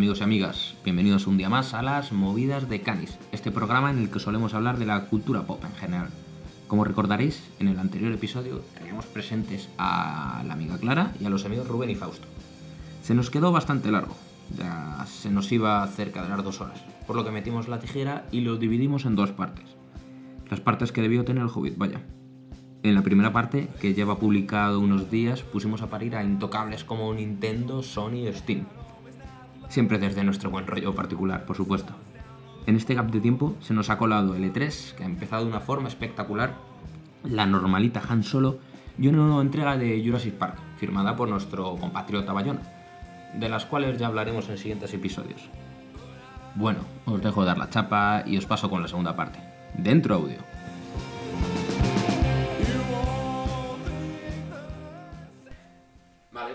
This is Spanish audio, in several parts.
amigos y amigas, bienvenidos un día más a las Movidas de Canis, este programa en el que solemos hablar de la cultura pop en general. Como recordaréis, en el anterior episodio teníamos presentes a la amiga Clara y a los amigos Rubén y Fausto. Se nos quedó bastante largo, ya se nos iba cerca de las dos horas, por lo que metimos la tijera y lo dividimos en dos partes. Las partes que debió tener el Hobbit, vaya. En la primera parte, que lleva publicado unos días, pusimos a parir a intocables como Nintendo, Sony y Steam. Siempre desde nuestro buen rollo particular, por supuesto. En este gap de tiempo se nos ha colado el E3, que ha empezado de una forma espectacular, la normalita Han Solo y una nueva entrega de Jurassic Park, firmada por nuestro compatriota Bayona, de las cuales ya hablaremos en siguientes episodios. Bueno, os dejo dar la chapa y os paso con la segunda parte. Dentro audio.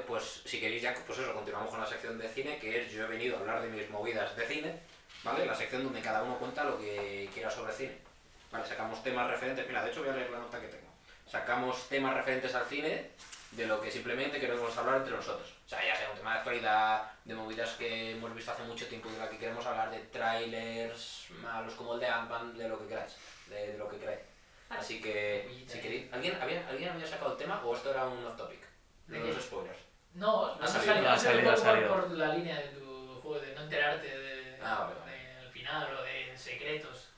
Pues si queréis ya, pues eso, continuamos con la sección de cine, que es yo he venido a hablar de mis movidas de cine, ¿vale? La sección donde cada uno cuenta lo que quiera sobre cine. Vale, sacamos temas referentes, mira, de hecho voy a leer la nota que tengo. Sacamos temas referentes al cine de lo que simplemente queremos hablar entre nosotros. O sea, ya sea un tema de actualidad, de movidas que hemos visto hace mucho tiempo, de la que queremos hablar, de trailers, malos como el de Ant-Man, de lo que queráis, de, de lo que queráis. Así que, si queréis, ¿alguien había, ¿alguien había sacado el tema o esto era un off topic? ¿De los spoilers. No, Ha no ha salido, salido, ha ha salido, ha por, salido. por la línea de tu juego de no enterarte de, Ah, vale, del final o de secretos.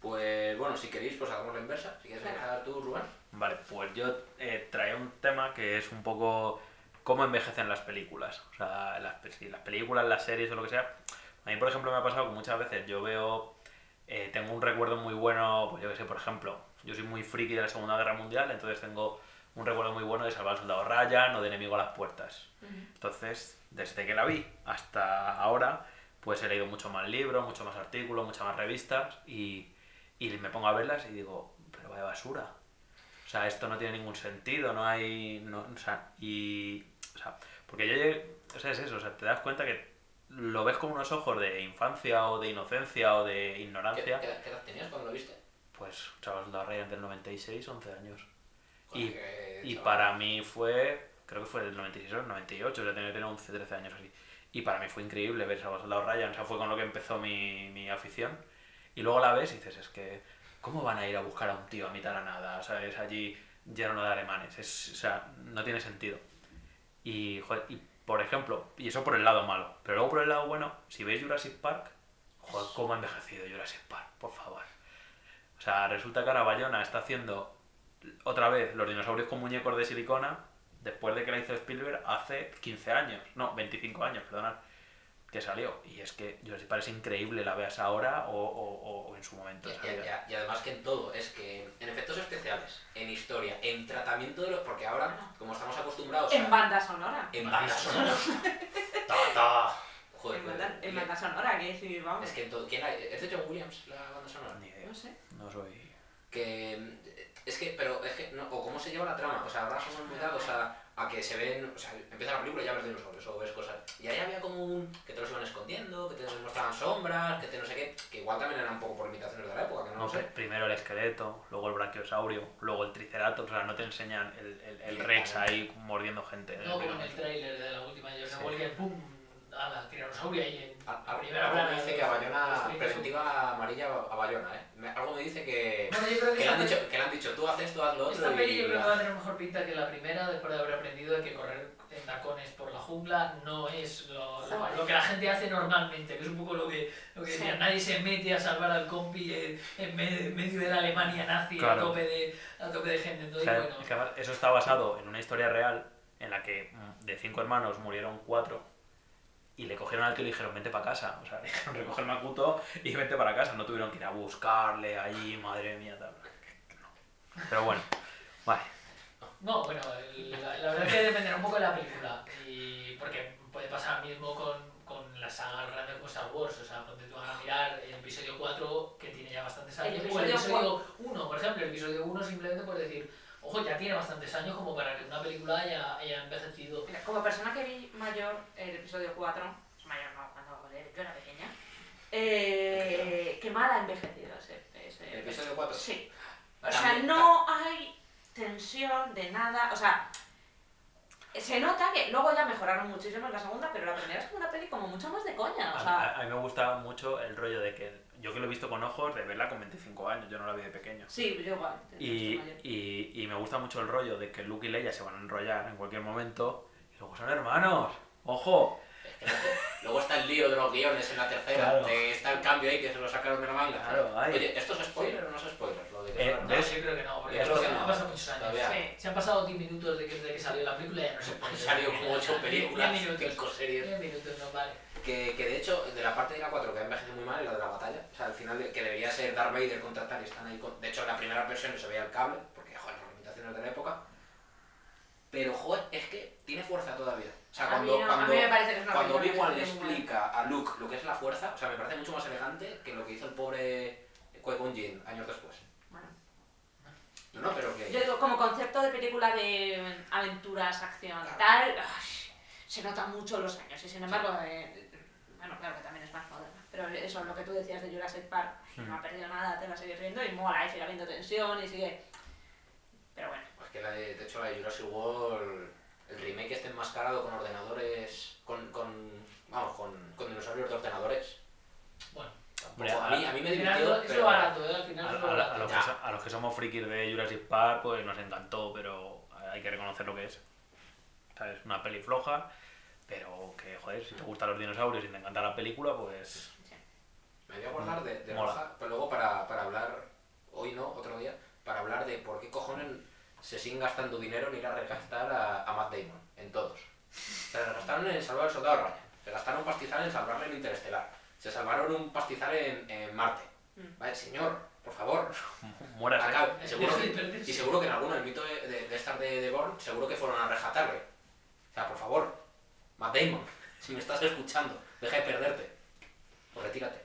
Pues bueno, si queréis, pues hagamos la inversa. Si quieres empezar tú, Rubén. Vale, pues yo eh, traía un tema que es un poco cómo envejecen las películas. O sea, las, si las películas, las series o lo que sea. A mí, por ejemplo, me ha pasado que muchas veces yo veo, eh, tengo un recuerdo muy bueno, pues yo que sé, por ejemplo, yo soy muy friki de la Segunda Guerra Mundial, entonces tengo un recuerdo muy bueno de Salvar al Soldado Ryan o de Enemigo a las Puertas. Entonces, desde que la vi hasta ahora, pues he leído mucho más libros, mucho más artículos, muchas más revistas y, y me pongo a verlas y digo, pero vaya basura. O sea, esto no tiene ningún sentido, no hay... No, o sea, y... O sea, porque yo llegué... O sea, es eso, o sea, te das cuenta que lo ves con unos ojos de infancia o de inocencia o de ¿Qué, ignorancia. qué- qué edad tenías cuando lo viste? Pues, chavos, la Ryan del 96, 11 años. Y- Y para mí fue, creo que fue del 96 o el 98, o sea, tenía que tener 11, 13 años así. Y para mí fue increíble ver Salvador Soldado Ryan, o sea, fue con lo que empezó mi, mi afición. Y luego la ves y dices, es que, ¿cómo van a ir a buscar a un tío a mitad de la nada? O sea, es allí lleno de alemanes, es, o sea, no tiene sentido. Y, joder, y, por ejemplo, y eso por el lado malo, pero luego por el lado bueno, si veis Jurassic Park, joder, ¿cómo ha envejecido Jurassic Park? Por favor. O sea, resulta que ahora Bayona está haciendo otra vez los dinosaurios con muñecos de silicona después de que la hizo Spielberg hace 15 años, no, 25 años, perdonad, que salió. Y es que Jurassic Park es increíble, la veas ahora o, o- o en su momento. Y, de y- salida. y- y además que en todo, es que en efectos especiales, en historia, en tratamiento de los... Porque ahora, como estamos acostumbrados En a... banda sonora. En banda sonora. Ta, ta. Joder, En banda, en banda sonora, que decir, vamos. es que en todo... ¿quién hay? ¿Es de John Williams la banda sonora? Ni idea, No sé. no soy... Que... eh, Es que, pero es que, no, o cómo se lleva la trama, o sea, ahora somos muy dados a, a que se ven, o sea, empieza la película y ya ves dinosaurios o ves cosas. Y ahí había como un, que te los iban escondiendo, que te mostraban sombras, que te no sé qué, que igual también eran un poco por limitaciones de la época, que no No lo sé, primero el esqueleto, luego el brachiosaurio, luego el triceratops, o sea, no te enseñan el, el, el Rex ahí mordiendo gente. No como en el tráiler de la última de Jordan Sí. Walker, ¡pum! A la tiranosauria y en A- a- primera plana me dice que a Bayona, preventiva amarilla a Bayona, ¿eh? Me- algo me dice que, Bueno, yo creo que que, le han dicho, que le han dicho, tú haces esto, haz lo otro Esta peli yo creo que va a tener mejor pinta que la primera después de haber aprendido de que correr en tacones por la jungla no es lo, lo- que la gente hace normalmente, que es un poco lo que, lo que Sí. decía, nadie se mete a salvar al compi en, en me- medio de la Alemania nazi a, tope de, a tope de gente. O Entonces, sea, bueno, es que además eso está basado en una historia real en la que de cinco hermanos murieron cuatro y le cogieron al tío y le dijeron vente para casa. O sea, le dijeron recoge el macuto y vente para casa. No tuvieron que ir a buscarle allí, madre mía, tal. No. Pero bueno, vale. No, bueno, la, la verdad es que dependerá un poco de la película. Y porque puede pasar mismo con, con la saga grande como Star Wars. O sea, ponte tú a mirar el episodio 4, que tiene ya bastantes El años. O el episodio episodio 1, por ejemplo. El episodio 1 simplemente puedes decir, ojo, ya tiene bastantes años como para que una película haya, haya envejecido. Mira, como persona que vi mayor el episodio 4, mayor no, cuando yo era pequeña, eh, que mal ha envejecido ese, ese ¿El episodio 4? Sí. O sea, También- no hay tensión de nada. O sea, se nota que luego ya mejoraron muchísimo en la segunda, pero la primera es como una peli como mucho más de coña, o A, sea... a- a mí me gusta mucho el rollo de que yo que lo he visto con ojos de verla con 25 años, yo no la vi de pequeño. Sí, yo igual. Y, y, y me gusta mucho el rollo de que Luke y Leia se van a enrollar en cualquier momento y luego son hermanos. ¡Ojo! Es que luego- Luego está el lío de los guiones en la tercera, Claro. de está el cambio ahí que se lo sacaron de la manga. Claro. Oye, ¿esto es spoiler o no es spoiler? De Eh, No, hermanos. yo creo que no, porque esto que no. han pasado muchos años. Sí. Se han pasado 10 minutos de que, desde que salió la película y ya no se puede. Han salido como 8 películas, 10 minutos. 5 series. 10 minutos, no vale. Que, que de hecho, de la parte de la 4 que ha envejecido muy mal es la de la batalla. O sea, al final, de- que debería ser Darth Vader contra tal y están ahí. con- De hecho, en la primera versión se veía el cable, porque, joder, las limitaciones de la época. Pero, joder, es que tiene fuerza todavía. O sea, cuando, no, cuando, cuando Obi-Wan le explica a Luke lo que es la fuerza, o sea, me parece mucho más elegante que lo que hizo el pobre Qui-Gon Jinn años después. No, no, pero que... Yo digo, como concepto de película de aventuras, acción, Claro. tal, ay, se nota mucho los años. Y sin embargo, eh, bueno, claro que también es más moderna. Pero eso, lo que tú decías de Jurassic Park, no ha perdido nada, te la sigues viendo y mola, y sigue habiendo tensión y sigue. Pero bueno, Pues que la de, de hecho la de Jurassic World, el remake este enmascarado con ordenadores, con, con vamos, con, con dinosaurios de ordenadores. Hombre, a, mí, a mí me al final divirtió, es lo pero... barato, ¿eh? Al A, final a- es lo a- a barato. los que Ya. so- a los que somos frikis de Jurassic Park, pues nos encantó, pero hay que reconocer lo que es. ¿Sabes? Una peli floja, pero que, joder, si te gustan los dinosaurios y te encanta la película, pues. Me voy a acordar de, de. Roja, pero luego para, para hablar, hoy no, otro día, para hablar de por qué cojones se siguen gastando dinero en ir a rescatar a, a Matt Damon, en todos. Se gastaron en salvar al soldado Ryan, se gastaron un pastizal en salvarle el interestelar, se salvaron un pastizal en, en Marte. Mm. Vale, señor, por favor, Muérase. Acá, seguro que, y seguro que en alguno del mito de, de, de estas de, de Born, seguro que fueron a rescatarle. O sea, por favor, Matt Damon, si me estás escuchando, deja de perderte. O retírate.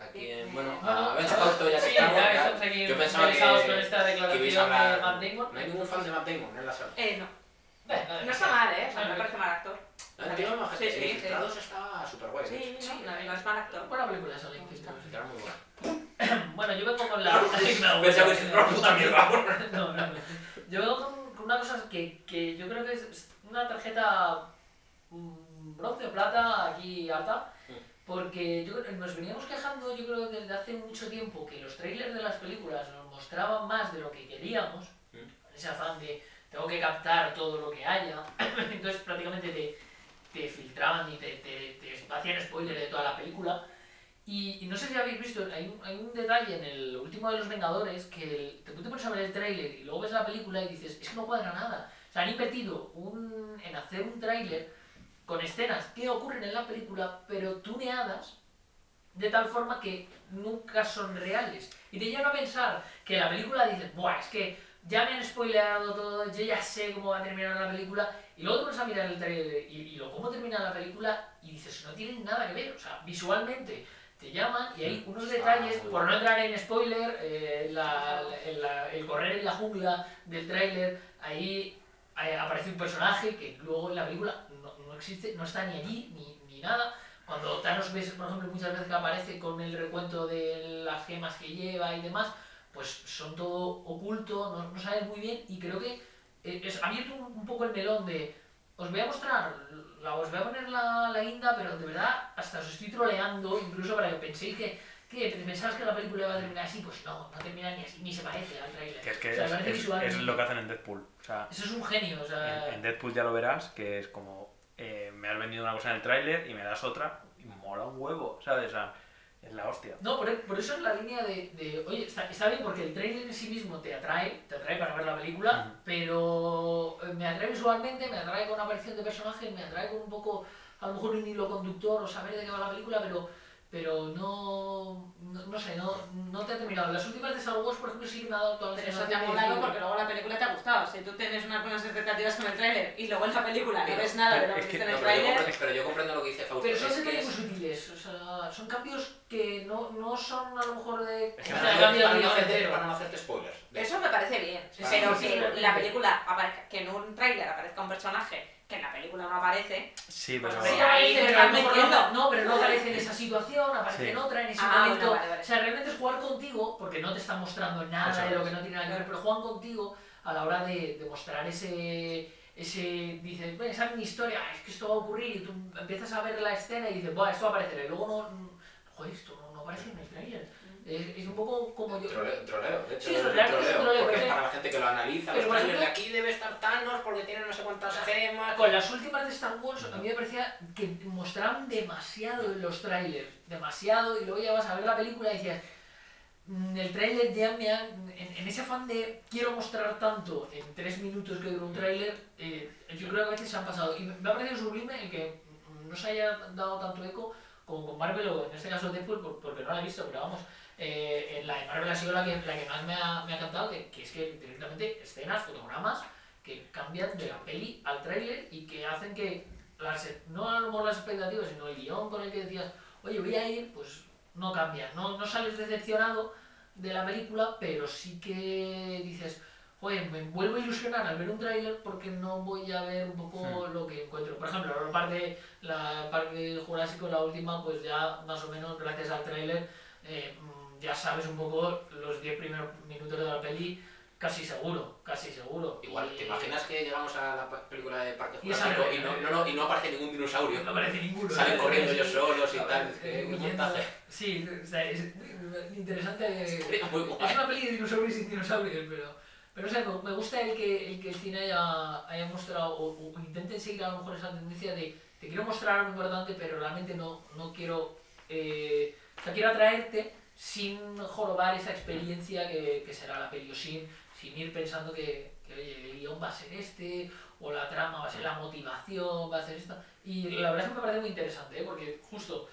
Aquí en, bueno, a ver, esto ya que sí, estamos, ya que yo pensaba que, con esta que ibais a declaración hablar- de Matt Damon. No hay ningún fan de Matt Damon en la sala. eh, no. Eh, No está mal, ¿eh? O sea, Vale. me parece mal actor. Tío, no, Sí, el sí, sí. Está súper guay. Sí, no, no es mal actor. Buena película esa, Link. Era muy buena. Bueno, yo vengo con la... No, Pensaba que se una puta mierda. No, no, no. Yo vengo con, con una cosa que, que yo creo que es una tarjeta mm, bronce o plata aquí alta, Mm. porque yo, creo- nos veníamos quejando, yo creo desde hace mucho tiempo, que los trailers de las películas nos mostraban más de lo que queríamos, Mm. ese afán de tengo que captar todo lo que haya, entonces prácticamente te, te filtraban y te, hacían spoiler de toda la película. Y, y no sé si habéis visto, hay un, hay un detalle en el último de los Vengadores que te, tú te pones a ver el tráiler y luego ves la película y dices, es que no cuadra nada. O sea, han invertido un, en hacer un tráiler con escenas que ocurren en la película, pero tuneadas de tal forma que nunca son reales. Y te llevan a pensar que la película dices, buah, es que ya me han spoileado todo, yo ya sé cómo va a terminar la película, y luego te pones a mirar el trailer y, y lo cómo termina la película y dices, no tienen nada que ver, o sea, visualmente te llaman y hay unos detalles, por no entrar en spoiler, eh, la- la- la- el correr en la jungla del tráiler, ahí eh, aparece un personaje que luego en la película no, no existe, no está ni allí ni, ni nada. Cuando Thanos ves, por ejemplo, muchas veces que aparece con el recuento de las gemas que lleva y demás, pues son todo oculto, no, no sabes muy bien y creo que eh, es ha abierto un, un poco el melón de os voy a mostrar, la, os voy a poner la, la guinda, pero de verdad hasta os estoy troleando, incluso para que penséis que, que pensabas que la película iba a terminar así, pues no, no termina ni así, ni se parece al trailer. Que es que O sea, es, parece es- es lo que hacen en Deadpool. O sea, Eso es un genio, o sea... en, en Deadpool ya lo verás, que es como, eh, me has vendido una cosa en el tráiler y me das otra y mola un huevo, ¿sabes? O sea, es la hostia. No, por, por eso es la línea de, de, oye, está, está bien porque el trailer en sí mismo te atrae, te atrae para ver la película, pero eh, me atrae visualmente, me atrae con una aparición de personajes, me atrae con un poco, a lo mejor un hilo conductor o saber de qué va la película, pero, pero no, no, no sé, no, no te ha terminado. Las últimas de Star Wars, por ejemplo, sí me ha dado toda la Pero eso te ha molado porque luego la película te ha gustado. Si tú tienes unas buenas expectativas con el tráiler y luego en la película no ves nada de lo que viste en el tráiler... pero yo comprendo lo que dice Fausto. Pero son detalles es- muy sutiles, o sea, son cambios que no, no son a lo mejor de... Es que para, no, hacerte, spoilers. Eso me parece bien, Sí, pero que sí. la película aparezca, que en un tráiler aparezca un personaje que en la película no aparece, Sí, Pues pero... sí, Sí, ahí aparece, te pero a lo estás mejor metiendo. no, no, pero no aparece en esa situación, aparece Sí. en otra, en ese Ah, momento. bueno, vale, vale. O sea, realmente es jugar contigo, porque no te están mostrando nada Eso de lo que no tiene nada que ver, pero juegan contigo a la hora de, de mostrar ese, ese, dices, "Bueno, esa es mi historia, es que esto va a ocurrir y tú empiezas a ver la escena y dices, Buah, esto va a aparecer y luego no, no- joder, esto no, no aparece en el trailer. Es, es un poco como yo... Troleo, troleo, de hecho, Sí, es un realmente es troleo, troleo, porque es pero- para la gente que lo analiza. pero, Los por trailers de aquí debe estar Thanos porque tiene no sé cuántas gemas. Con las últimas de Star Wars a mí me parecía que mostraban demasiado en los trailers, demasiado, y luego ya vas a ver la película y decías, "Mm, el trailer ya me ha... En, en ese afán de quiero mostrar tanto en tres minutos que dura un trailer, eh, yo creo que a veces se han pasado. Y me ha parecido sublime el que no se haya dado tanto eco como con Marvel o en este caso Deadpool, por- porque no la he visto, pero vamos, eh, en la de Marvel ha sido la que, la que más me ha, me ha encantado, que, que es que directamente escenas, fotogramas, que cambian de la peli al tráiler y que hacen que las, no a lo mejor las expectativas, sino el guion con el que decías, oye, voy a ir, pues no cambia, no, no sales decepcionado de la película, pero sí que dices, joder, me vuelvo a ilusionar al ver un tráiler porque no voy a ver un poco lo que encuentro. Por ejemplo, la parte, la parte Jurásico, la última, pues ya más o menos gracias al tráiler eh, ya sabes un poco los 10 primeros minutos de la peli, casi seguro, casi seguro. Igual, Y- ¿te imaginas que llegamos a la pe- película de Parque Y Jurásico no- y no, no, no, y no aparece ningún dinosaurio? No aparece ninguno. Salen ¿eh? corriendo Sí. ellos solos y A tal. eh, huyendo- montaje. Sí, o sea, es interesante. Muy. Es una peli de dinosaurios sin dinosaurios, pero, pero o sea, me, me gusta el que, el que el cine haya, haya mostrado, o, o intenten seguir a lo mejor esa tendencia de te quiero mostrar algo importante, pero realmente no, no quiero. eh, o sea, quiero atraerte sin jorobar esa experiencia que, que será la peli, o sin, sin ir pensando que, que, oye, el guion va a ser este, o la trama va a ser la motivación, va a ser esta. Y la verdad es que me parece muy interesante, ¿eh? porque justo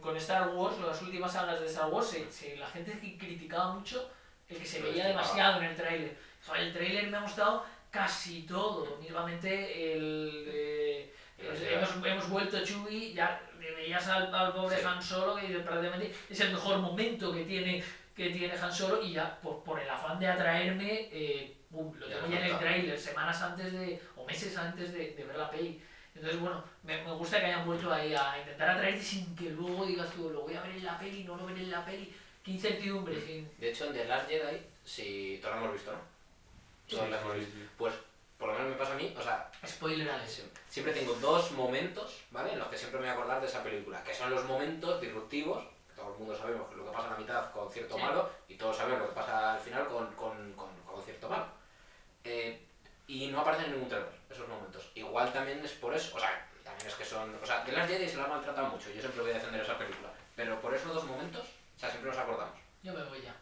con Star Wars, las últimas sagas de Star Wars, se, se- la gente que criticaba mucho el que se veía estimaba. demasiado en el tráiler. El tráiler me ha gustado casi todo. Mismamente el... eh, hemos, hemos vuelto Chewie, ya le veías al, al pobre Sí. Han Solo, que prácticamente es el mejor momento que tiene, que tiene Han Solo, y ya por, por el afán de atraerme, eh, pum, lo tengo ya en el tráiler, semanas antes de, o meses antes de, de ver la peli. Entonces, bueno, me, me gusta que hayan vuelto ahí a intentar atraerte sin que luego digas tú, lo voy a ver en la peli, no lo veré en la peli. Qué incertidumbre, sin... De hecho, en The Last Jedi, si todos lo hemos visto, ¿no? Todos lo hemos visto. Pues, por lo menos me pasa a mí, o sea, Spoiler alert. siempre, siempre tengo dos momentos, ¿vale? En los que siempre me voy a acordar de esa película, que son los momentos disruptivos, que todo el mundo sabemos lo que pasa en la mitad con cierto Sí. malo, y todos sabemos lo que pasa al final con, con, con, con cierto malo. Eh, y no aparecen en ningún trailer, esos momentos. Igual también es por eso, o sea, también es que son... O sea, The Last Jedi se la ha maltratado mucho, yo siempre voy a defender esa película, pero por esos dos momentos, o sea, siempre nos acordamos. Yo me voy ya.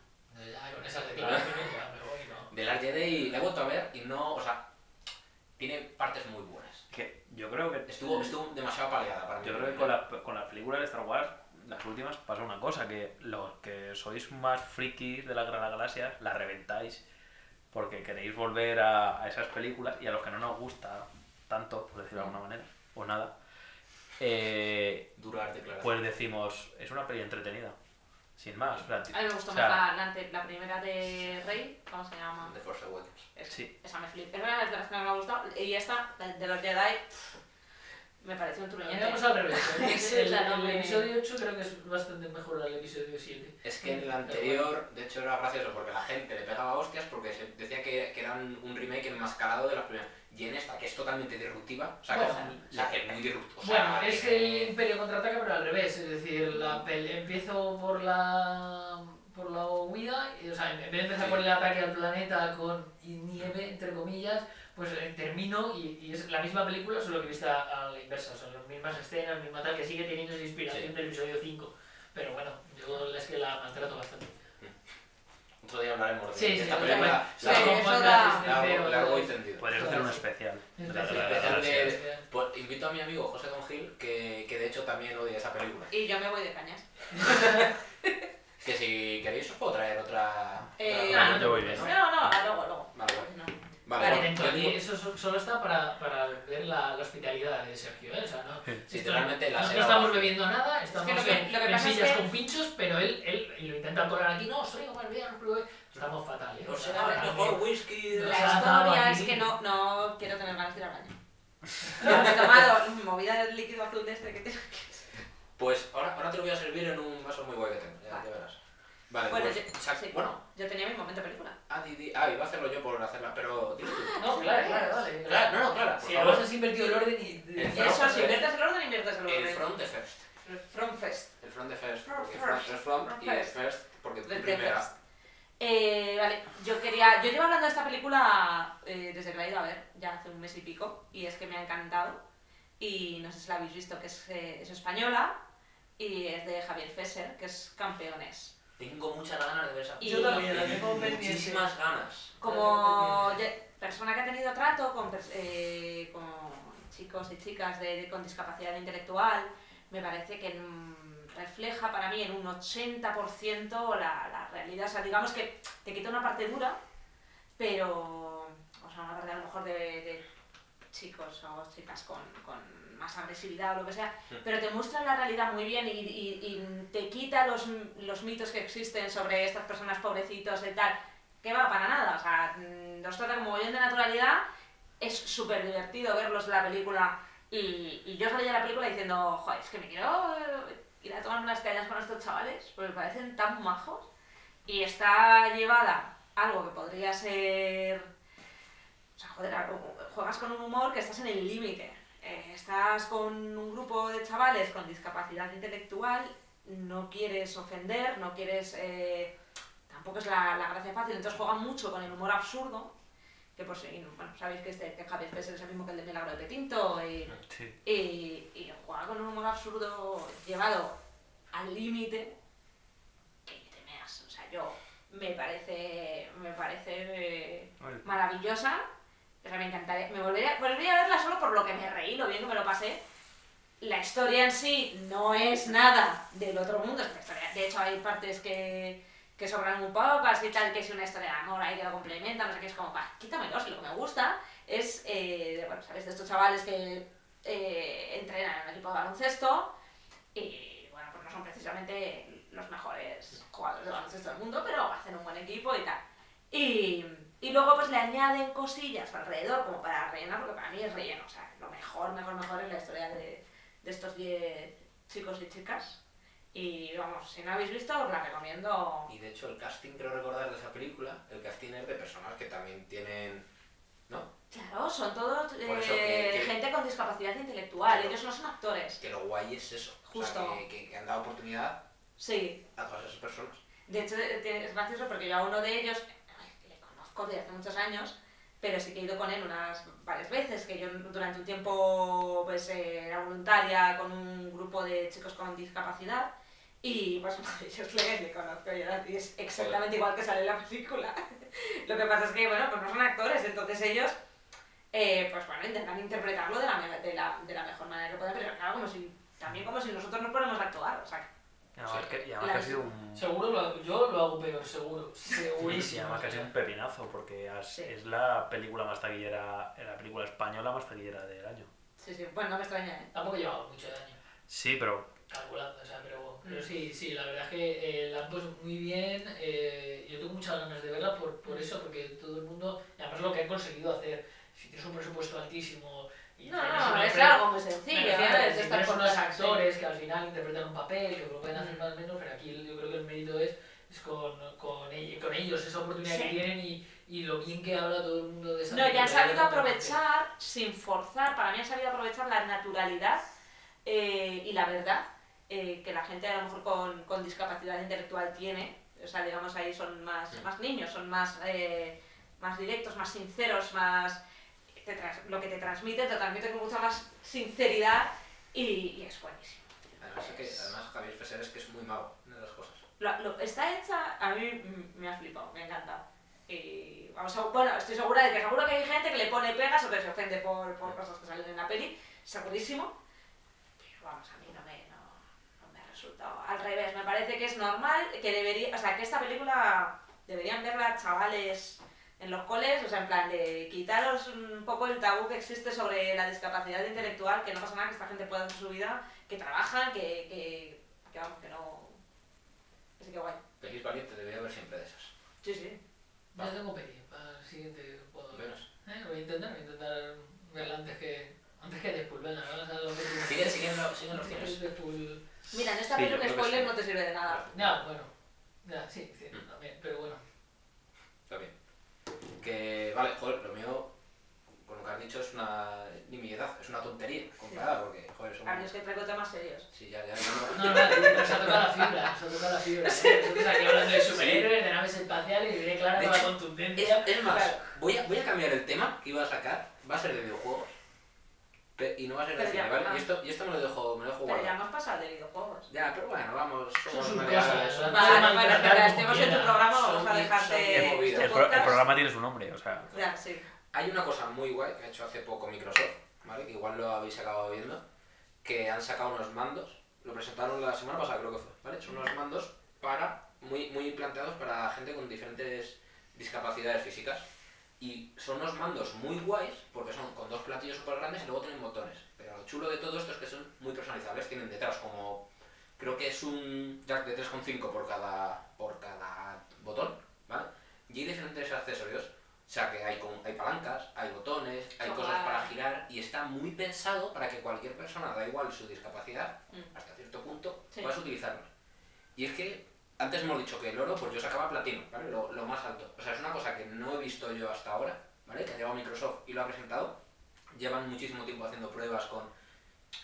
Ya con esas declaraciones ya me voy, ¿no? De Last Jedi la he vuelto a ver y no, o sea, tiene partes muy buenas. Que yo creo que Estuvo, estuvo demasiado paleada para mí. Yo creo que con, la- con las películas de Star Wars, las últimas, pasa una cosa, que los que sois más frikis de la Gran Galaxia, la reventáis porque queréis volver a, a esas películas y a los que no nos gusta tanto, por decirlo de alguna manera, o nada, eh, Durar pues decimos, es una peli entretenida, sin más. sea, A mí me gustó o sea, más la, la, la primera de Rey, ¿cómo se llama? The Force Awakens. Es- Sí. Esa me flipa. Es una de las que me ha gustado. Y esta, de, de los Jedi, pff, me pareció un truñete. me pasa al revés. El, claro, el me- episodio 8 creo que es bastante mejor al episodio 7. Es que en el anterior, de hecho, era gracioso porque la gente le pegaba hostias porque se decía que, que era un, un remake enmascarado de las primeras. Y en esta, que es totalmente disruptiva, o sea, que, Bueno, o sea, que es muy disruptiva. O sea, Bueno, es que- el Imperio contraataca, pero al revés. Es decir, la pel- empiezo por la por la huida, y, o sea, en vez de empezar Sí. por el ataque al planeta con nieve, entre comillas, pues eh, termino y, y es la misma película, solo que vista a la inversa. Son las mismas escenas, misma tal, que sigue teniendo esa inspiración Sí. del episodio 5. Pero bueno, yo es que la maltrato bastante. Otro día hablaremos de Sí, sí, esta sí, película. sí, largo- y tendido. Podrías hacer un especial. Pues invito a mi amigo José Don Gil, que, que de hecho también odia esa película. Y yo me voy de cañas. Que si queréis os puedo traer otra... Eh, otra- Ah, no te Yo voy preocupes, bien. No, no, luego, luego. Vale, vale. Vale, Vale, yo digo- eso so- solo está para, para ver la, la hospitalidad de Sergio, ¿eh? O sea, no, Sí, no, la no selva estamos bebiendo nada, estamos lo que- en, lo que en pasa es sillas que- con pinchos, pero él, él y lo intenta colar aquí, no, os traigo más bien. Estamos fatal, ¿eh? Os O sea, el fatal, mejor ¿eh? whisky de La historia es que no, no quiero tener ganas de ir al baño. No, me he tomado movida del líquido azul de este que tiene. Pues ahora, ahora te lo voy a servir en un vaso muy guay que tengo, ya, ya verás. Vale, Bueno, pues, yo- sac- sí. bueno, Yo tenía mi momento película. ah, di- di- ah, iba a hacerlo yo por hacerla, pero dilo tú. No, claro, claro, dale. Claro, no, no, claro, Si además has invertido el orden y... El Eso, front, si inviertes el orden, inviertes el El orden. front de first. El Front Fest. El front de first. Front Porque first. front es front Front y es first. first porque de primera. first. Eh, vale, yo quería. Yo llevo hablando de esta película eh, desde que la he ido a ver, ya hace un mes y pico, y es que me ha encantado. Y no sé si la habéis visto, que es, eh, es española y es de Javier Fesser, que es Campeones. Tengo muchas ganas de ver esa Y- Yo también, la tengo pendiente. Muchísimas ganas. Como persona que ha tenido trato con, eh, con chicos y chicas de- de- con discapacidad intelectual, me parece que mm, refleja para mí en un 80% la, la realidad. O sea, digamos que te quita una parte dura, pero. O sea, una parte a lo mejor de, de chicos o chicas con, con más agresividad o lo que sea, pero te muestra la realidad muy bien y, y- y te quita los, los mitos que existen sobre estas personas pobrecitos y tal. Que va para nada, o sea, mm, los trata como bien de naturalidad, es súper divertido verlos en la película y, y yo salí de la película diciendo, joder, es que me quiero eh, ir a tomar unas cañas con estos chavales, porque me parecen tan majos y está llevada algo que podría ser... O sea, joder, algo- juegas con un humor que estás en el límite. Eh, estás con un grupo de chavales con discapacidad intelectual, no quieres ofender, no quieres... eh, tampoco es la, la gracia fácil, entonces juegan mucho con el humor absurdo, que por si, bueno, sabéis que este que Javier Fesser es el mismo que el de Milagro de Petinto, y, Sí. y, y juega con un humor absurdo llevado al límite que te meas. O sea, yo me parece, me parece eh, maravillosa. O sea, me encantaría. Me volvería, volvería a verla solo por lo que me reí, lo bien que me lo pasé. La historia en sí no es nada del otro mundo. es una historia- De hecho, hay partes que, que sobran un poco, así tal, que es una historia de amor ahí que lo complementa, no sé qué, es como, va, quítamelo, si lo que me gusta es, eh, bueno, ¿sabes? De estos chavales que eh, entrenan en un equipo de baloncesto y, bueno, pues no son precisamente los mejores jugadores de baloncesto del mundo, pero hacen un buen equipo y tal. Y, y luego pues le añaden cosillas alrededor como para rellenar, porque para mí es relleno, o sea, lo mejor, mejor, mejor es la historia de, de estos 10 chicos y chicas. Y vamos, si no habéis visto, os la recomiendo. Y de hecho el casting, creo recordar de esa película, el casting es de personas que también tienen... ¿No? Claro, son todos eh, que- que- gente con discapacidad intelectual, Claro. ellos no son actores. Que lo guay es eso. O Justo. sea, que, que- han dado oportunidad Sí, a todas esas personas. de hecho eh, es gracioso porque yo a uno de ellos conozco hace muchos años, pero sí que he ido con él unas varias veces, que yo durante un tiempo pues eh, era voluntaria con un grupo de chicos con discapacidad y pues uno de ellos le, le conozco y es exactamente igual que sale en la película. Lo que pasa es que, bueno, pues no son actores, entonces ellos, eh, pues bueno, intentan interpretarlo de la, de, la, de la mejor manera que pueden, pero claro, como si, también como si nosotros nos ponemos a actuar, o sea, Y además Sí. que, y además La- que ha sido un... Seguro lo hago- yo lo hago peor, seguro. Sí, y Segurísimo. además que ha sido un pepinazo, porque has- Sí. es la película más taquillera, la película española más taquillera del año. sí, sí, bueno, no me extraña, ¿eh? Tampoco llevaba mucho daño. Sí, pero calculando, o sea, pero, pero Mm. sí, sí, la verdad es que eh, la han puesto muy bien, eh, yo tengo muchas ganas de verla por, por eso, porque todo el mundo, y además lo que han conseguido hacer, si tienes un presupuesto altísimo No, no, es algo muy sencillo, ¿eh? si unos cosas, actores que al final interpretan un papel, que lo pueden hacer Mm. más o menos, pero aquí yo creo que el mérito es, es con, con, con ellos, esa oportunidad Sí. que tienen y, y lo bien que habla todo el mundo de esa No, y han sabido aprovechar, sin forzar, para mí han sabido aprovechar la naturalidad eh, y la verdad eh, que la gente a lo mejor con, con discapacidad intelectual tiene. O sea, digamos, ahí son más, Mm. más niños, son más, eh, más directos, más sinceros, más... te trans- lo que te transmite, te transmite con mucha más sinceridad y, y es buenísimo. Además, es que, además Javier Fesser es que es muy mago de las cosas. Lo- lo- está hecha, a mí me ha flipado, me ha encantado. Y vamos a- bueno, estoy segura de que seguro que hay gente que le pone pegas o que se ofende por, por cosas que salen en la peli, segurísimo. Pero vamos, a mí no me, no, no me ha resultado. Al revés, me parece que es normal que debería, o sea, que esta película deberían verla chavales en los coles, o sea, en plan de quitaros un poco el tabú que existe sobre la discapacidad intelectual, que no pasa nada, que esta gente pueda hacer su vida, que trabajan, que, que, que vamos, que no... Así que guay. Pelis Valiente debería haber siempre de esas. Sí, sí. Ya tengo peli, para el siguiente puedo ver. Menos. Eh, voy a intentar, voy a intentar verla antes que, antes que Deadpool, venga, vamos a lo que tú- Siguen, los- siguen los cines. Mira, en esta Sí, yo película spoiler sí. no te sirve de nada. Ya, bueno. Ya, sí, sí, Mm. también, pero bueno. Que, vale, joder, lo mío, con lo que has dicho, es una nimiedad, es una tontería comparada, porque, joder, somos... A mí es que traigo temas serios. Sí, ya, ya, ya. No, no, no, se ha tocado la fibra, se ha tocado la fibra. Nosotros aquí hablando de superhéroes, de naves espaciales y viene clara De con la hecho, contundencia. Es, es más, Claro. voy a, voy a cambiar el tema que iba a sacar, va a ser de videojuegos, pe- y no va a ser de Pero cine, ya, ¿vale? Y esto, y esto me lo dejo, me lo dejo Pero ya hemos pasado de videojuegos. Ya, pero bueno, vamos, somos sus maleables, cosas, somos- Vale, Vale, vale, como estemos en tu programa, vamos a dejarte tu El, pro- el podcast. programa tiene su nombre, o sea. Ya, sí. Hay una cosa muy guay que ha hecho hace poco Microsoft, ¿vale? Que igual lo habéis acabado viendo, que han sacado unos mandos, lo presentaron la semana pasada creo que fue, ¿vale? Son unos mandos para, muy, muy planteados para gente con diferentes discapacidades físicas. Y son unos mandos muy guays, porque son con dos platillos súper grandes y luego tienen botones. Pero lo chulo de todo esto es que son muy personalizables, tienen detrás como, creo que es un jack de 3,5 por cada, por cada botón, ¿vale? Y hay diferentes accesorios o sea que hay, con- hay palancas, hay botones, hay cosas para girar y está muy pensado para que cualquier persona, da igual su discapacidad, Mm. hasta cierto punto, Sí. puedas utilizarlos. Y es que antes hemos dicho que el oro, pues yo sacaba platino, ¿vale? Lo, lo más alto. O sea, es una cosa que no he visto yo hasta ahora, ¿vale? Que ha llegado Microsoft y lo ha presentado. Llevan muchísimo tiempo haciendo pruebas con,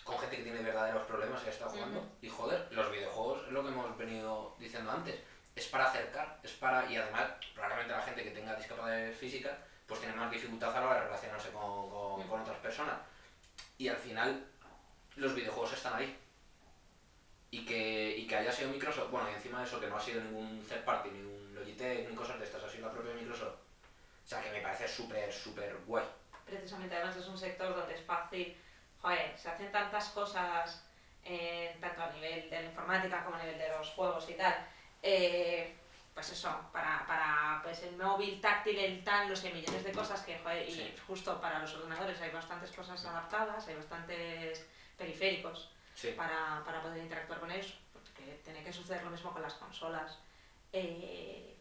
con gente que tiene verdaderos problemas y ha estado jugando. Y joder, los videojuegos es lo que hemos venido diciendo antes. Es para acercar, es para. Y además, probablemente la gente que tenga discapacidad física, pues tiene más dificultad a la hora de relacionarse con, con- con otras personas. Y al final, los videojuegos están ahí. Y que, y que haya sido Microsoft, bueno, y encima de eso, que no ha sido ningún third party, ni un Logitech, ni cosas de estas, ha sido la propia Microsoft. O sea, que me parece súper, súper guay. Precisamente, además es un sector donde es fácil, joder, se hacen tantas cosas, eh, tanto a nivel de la informática como a nivel de los juegos y tal. eh, pues eso, para, para pues el móvil, táctil, el tal, no sé, millones de cosas que, joder, y Sí. justo para los ordenadores hay bastantes cosas adaptadas, hay bastantes periféricos Sí. para, para poder interactuar con ellos, porque tiene que suceder lo mismo con las consolas. Eh,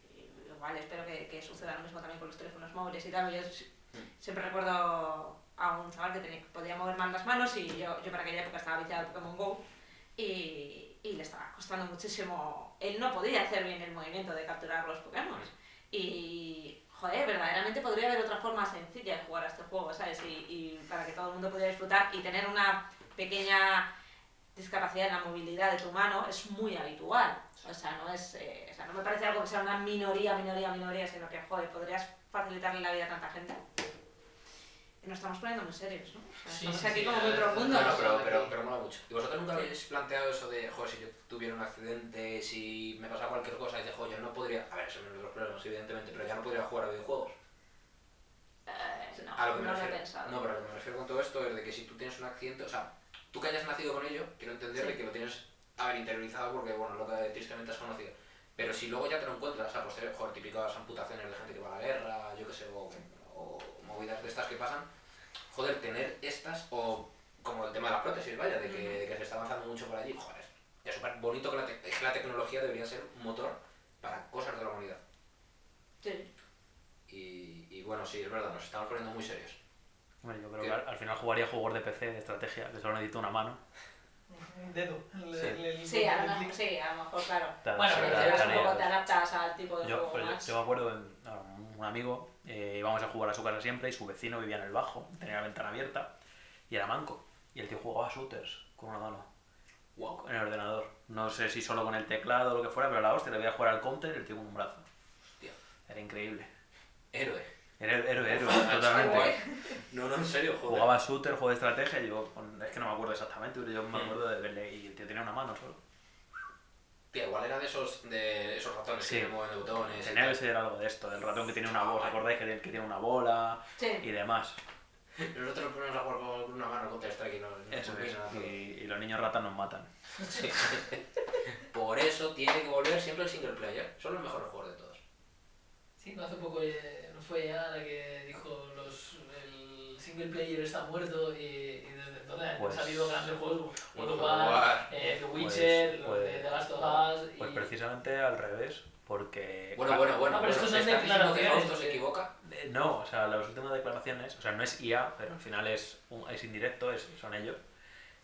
igual espero que, que suceda lo mismo también con los teléfonos móviles y tal. Yo si- siempre recuerdo a un chaval que, tenía, que podía mover mal las manos y yo, yo para aquella época estaba viciado al Pokémon GO y, y le estaba costando muchísimo. Él no podía hacer bien el movimiento de capturar los Pokémon. Y, joder, verdaderamente podría haber otra forma sencilla de jugar a este juego, ¿sabes? Y, y para que todo el mundo pudiera disfrutar y tener una pequeña discapacidad en la movilidad de tu mano es muy habitual. O sea, no es, eh, o sea, no me parece algo que sea una minoría, minoría, minoría, sino que, joder, podrías facilitarle la vida a tanta gente. Y nos estamos poniendo muy serios, ¿no? O sea, Sí, estamos sí, aquí sí, como muy profundos. No, no, pero, pero, pero mola mucho. ¿Y vosotros nunca habéis planteado eso de, joder, si yo tuviera un accidente, si me pasa cualquier cosa, y dices, joder, yo no podría. A ver, eso es de los problemas, evidentemente, pero ya no podría jugar a videojuegos. Eh, no, a lo que me no lo he refiero. pensado. No, pero a lo que me refiero con todo esto es de que si tú tienes un accidente, o sea, tú que hayas nacido con ello, quiero entender de Sí. que lo tienes, a ver, interiorizado porque, bueno, lo que tristemente has conocido. Pero si luego ya te lo encuentras, a posteriori, joder, típicas amputaciones de gente que va a la guerra, yo qué sé, o, o movidas de estas que pasan, joder, tener estas, o como el tema de las prótesis, vaya, de que, de que se está avanzando mucho por allí, joder, es súper bonito que la, te- es que la tecnología debería ser un motor para cosas de la humanidad. Sí. Y, y bueno, sí, es verdad, nos estamos poniendo muy serios. Hombre, yo creo ¿Qué? que al, al final jugaría juegos de PC de estrategia, que solo necesito una mano. Un dedo. Sí. el- el- Sí, a lo mejor, clic. sí, a lo mejor, claro. Bueno, pero te Te das un poco, te adaptas al tipo de Yo, juego más. yo me acuerdo, a un amigo, eh, íbamos a jugar a su casa siempre y su vecino vivía en el bajo, tenía la ventana abierta y era manco. Y el tío jugaba a shooters con una mano Wow. en el ordenador. No sé si solo con el teclado o lo que fuera, pero la hostia, le voy a jugar al counter y el tío con un brazo. Hostia. Era increíble. Héroe. Era héroe, héroe, totalmente. No, no, en serio, joder. Jugaba shooter, juego de estrategia, y yo es que no me acuerdo exactamente, pero yo me Mm. acuerdo de verle y el tío tenía una mano solo. Tía, igual era de esos, de esos ratones Sí. que mueven de botones. y Tenía que ser algo de esto, del ratón que tiene una bola, ¿os acordáis que, que tiene una bola y Sí. demás? Nosotros nos ponemos a jugar con una mano contra Strike y no no Eso nos es. nada. Y, y los niños ratas nos matan. Sí. Por eso tiene que volver siempre el single player. Son los mejores juegos de todos. Sí, no hace poco eh, no fue ya la que dijo los, el single player está muerto y, y desde entonces han Pues- salido grandes juegos como God of of War, War. eh, The Pues- Witcher, pues- de The Last of Us Pues y... precisamente al revés, porque... Bueno, bueno, bueno. No, pero bueno, estos son ¿estás diciendo que declaraciones, Fausto se equivoca? Eh, No, o sea, las últimas declaraciones, o sea, no es IA, pero al final es, un, es indirecto, es, son ellos.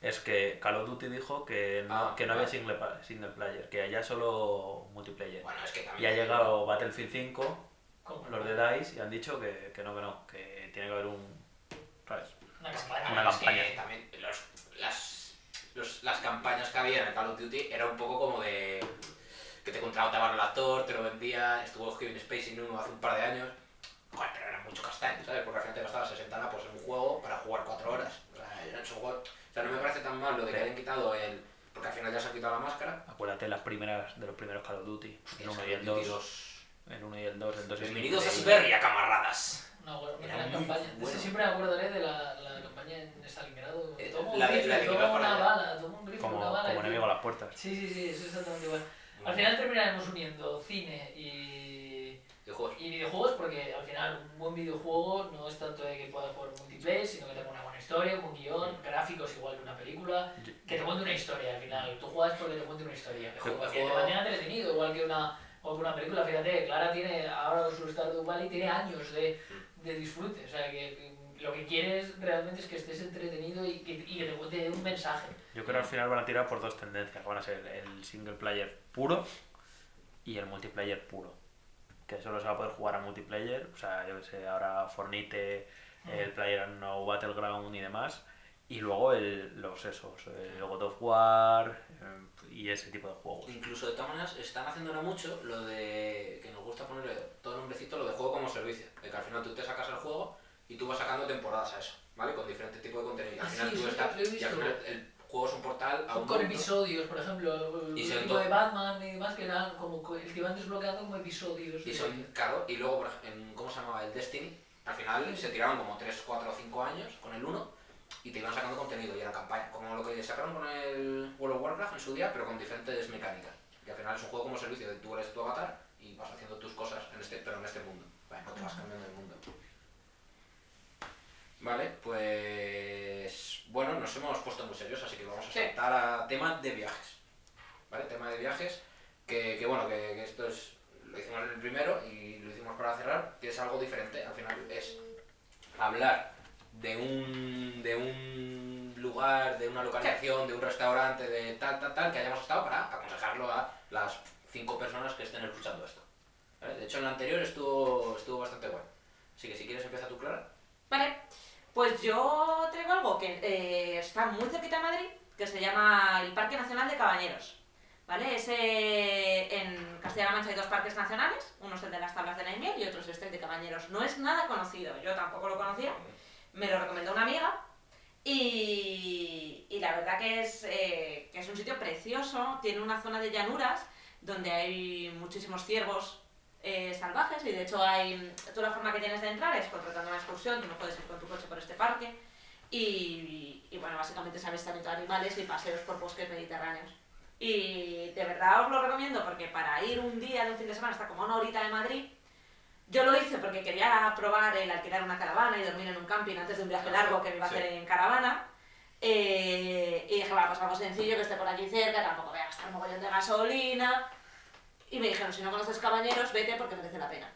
Es que Call of Duty dijo que no, Ah, que no había single, single player, que haya solo multiplayer. Bueno, es que Y también. ha llegado Battlefield 5, Como los de DICE, y han dicho que, que no, que no, que tiene que haber un... ¿Sabes? Una campaña. Una es que campaña. también los- las, los- las campañas que había en el Call of Duty era un poco como de que te contrataban al actor, te lo vendía, estuvo Kevin Spacey en uno hace un par de años. Joder, pero era mucho castaño, ¿sabes? Porque al final te gastabas 60 napos en un juego para jugar 4 horas. O sea, era un juego- sea, no me parece tan mal lo de que hayan quitado el... Porque al final ya se han quitado la máscara. Acuérdate las primeras, de los primeros Call of Duty, el 1 y el Call of Duty 2. El 1 y el 2, el 2 es Bienvenidos a. Siberia, camaradas. Era gran muy campaña. bueno. Siempre me acordaré de la, la campaña en Stalingrado. Eh, Toma un la la toma una allá. bala, toma un rifle, Como, una bala. como y- enemigo a las puertas. Sí, sí, sí, eso es exactamente igual. Al final terminaremos uniendo cine y, De juegos. y videojuegos porque al final un buen videojuego no es tanto de que puedas jugar multiplayer, sino que tenga una buena historia, un buen guion, gráficos igual que una película, que te cuente una historia al final. Tú juegas porque te cuente una historia, El juego- que te mantenga entretenido, igual que una, o que una película. Fíjate, Clara tiene, ahora su Stardew Valley tiene años de, de disfrute, o sea que que lo que quieres realmente es que estés entretenido y que, y que te cuente un mensaje. Yo creo que al final van a tirar por dos tendencias. Van a ser el single player puro y el multiplayer puro. Que solo se va a poder jugar a multiplayer. O sea, yo que sé, ahora Fornite, el Player No Battleground y demás. Y luego el, los esos, el God of War eh, y ese tipo de juegos. Incluso de todas maneras están haciendo ahora mucho lo de que nos gusta ponerle todo nombrecito, lo de juego como servicio. De que al final tú te sacas el juego y tú vas sacando temporadas a eso, ¿vale? Con diferente tipo de contenido. Al Ah, final sí, tú estás. Y al final el juego es un portal a un con episodios, por ejemplo, el Y son tipo de Batman y demás que eran como co- el que iban desbloqueando como episodios. Y son caro. Y luego, por ejemplo, en, ¿cómo se llamaba? El Destiny. Al final se tiraron como 3, 4 o 5 años con el 1 y te iban sacando contenido y era campaña. Como lo que sacaron con el World of Warcraft en su día, pero con diferentes mecánicas. Y al final es un juego como servicio de tú eres tu avatar y vas haciendo tus cosas, en este, pero en este mundo. Vale, no te vas cambiando el mundo. Vale, pues bueno, nos hemos puesto muy serios, así que vamos a Sí. saltar a tema de viajes. ¿Vale? Tema de viajes, que, que bueno, que, que esto es, lo hicimos en el primero y lo hicimos para cerrar, que es algo diferente. Al final es hablar de un, de un lugar, de una localización, de un restaurante, de tal, tal, tal, que hayamos estado para aconsejarlo a las cinco personas que estén escuchando esto. ¿Vale? De hecho, en el anterior estuvo, estuvo bastante bueno. Así que si quieres empieza tú, Clara. Vale, pues yo traigo algo que eh, está muy cerquita de Madrid, que se llama el Parque Nacional de Cabañeros. ¿Vale? Es, en Castilla-La Mancha hay dos parques nacionales, uno es el de las tablas de Naimiel y otro es el de Cabañeros. No es nada conocido, yo tampoco lo conocía, me lo recomendó una amiga y, y la verdad que es, eh, que es un sitio precioso, tiene una zona de llanuras donde hay muchísimos ciervos eh, salvajes y de hecho hay tú la forma que tienes de entrar es contratando una excursión, tú no puedes ir con tu coche por este parque y, y, bueno, básicamente es avistamiento de animales y paseos por bosques mediterráneos. Y de verdad os lo recomiendo porque para ir un día de un fin de semana está como una horita de Madrid. Yo lo hice porque quería probar el alquilar una caravana y dormir en un camping antes de un viaje largo que me iba a Sí. hacer en caravana. Eh, y dije, bueno, pues algo sencillo que esté por aquí cerca, tampoco voy a gastar un mogollón de gasolina. Y me dijeron, si no conoces cabañeros, vete porque merece la pena.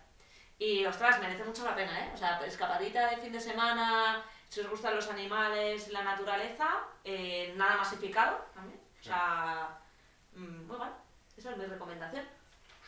Y ostras, merece mucho la pena, ¿eh? O sea, escapadita de fin de semana, si os gustan los animales, la naturaleza, eh, nada masificado también. O sea, mm, muy bueno. Esa es mi recomendación.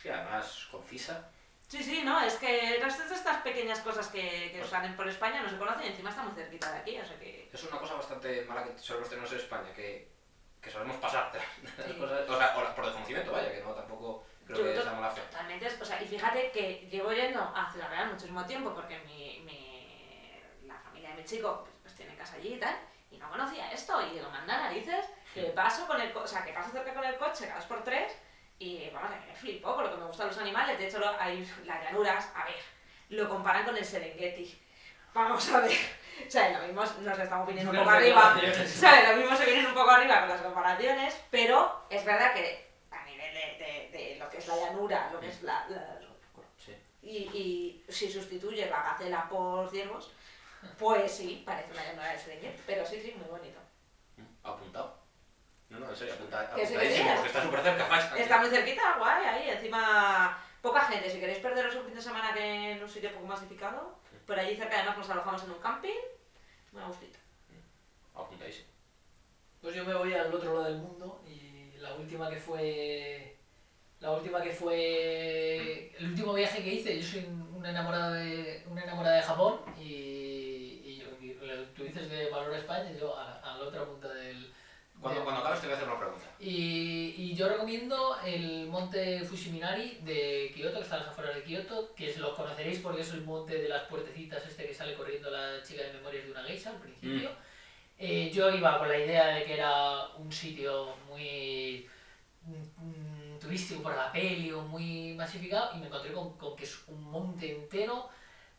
Sí, además concisa. Sí, sí, no, es que estas, estas pequeñas cosas que, que salen por España no se conocen y encima está muy cerquita de aquí, o sea que... Es una cosa bastante mala que solemos tener en España, que, que solemos pasar las, de las Sí. cosas, o sea, o la- por desconocimiento, vaya, que no tampoco creo Yo que sea mala fe. Totalmente, o sea, y fíjate que llevo yendo a Ciudad Real muchísimo tiempo porque mi, mi- la familia de mi chico pues, pues tiene casa allí y tal, y no conocía esto, y digo, manda narices, que paso con el co- o sea, que paso cerca con el coche cada dos por tres, y vamos, a me flipo con lo que me gustan los animales, de hecho lo- hay las llanuras, a ver, lo comparan con el Serengeti, vamos a ver, o sea, lo mismo nos estamos viniendo un poco arriba, ¿sabes? Lo mismo se vienen un poco arriba con las comparaciones, pero es verdad que a nivel de, de- de lo que es la llanura, lo que es la... la- Sí. y, y si sustituye la gacela por ciervos, pues sí, parece una llanura de Serengeti, pero sí, sí, muy bonito. Mm, Apuntado. No, no, en serio, apunta, sí, apuntadísimo, sí. porque está súper cerca. Está muy cerquita, guay, ahí, encima poca gente, si queréis perderos un fin de semana que en un sitio poco masificado, por allí cerca además nos alojamos en un camping, muy a gustito. Apuntadísimo. Pues yo me voy al otro lado del mundo y la última que fue. La última que fue. El último viaje que hice, yo soy una enamorada de, una enamorada de Japón y, y, yo- y lo- tú dices de valor a España y yo a, a la otra punta del. Cuando, cuando acabes te voy a hacer una pregunta. y, y yo recomiendo el monte Fushiminari de Kioto, que está a las afueras de Kioto, que lo conoceréis porque es el monte de las puertecitas este que sale corriendo la chica de Memorias de una Geisha al principio. Eh, yo iba con la idea de que era un sitio muy mm, mm, turístico por la peli o muy masificado y me encontré con, con que es un monte entero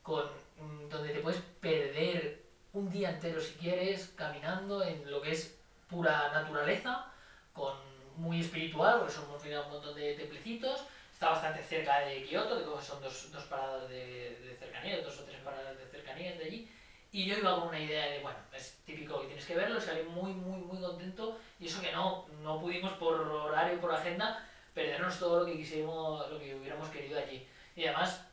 con, mm, donde te puedes perder un día entero si quieres caminando en lo que es pura naturaleza con muy espiritual porque son un montón de templecitos está bastante cerca de Kioto que son dos, dos paradas de, de cercanía dos o tres paradas de cercanía de allí y yo iba con una idea de, bueno, es típico que tienes que verlo, salí muy, muy, muy contento. Y eso que no, no pudimos por horario, por agenda, perdernos todo lo que quisiéramos, lo que hubiéramos querido allí. Y además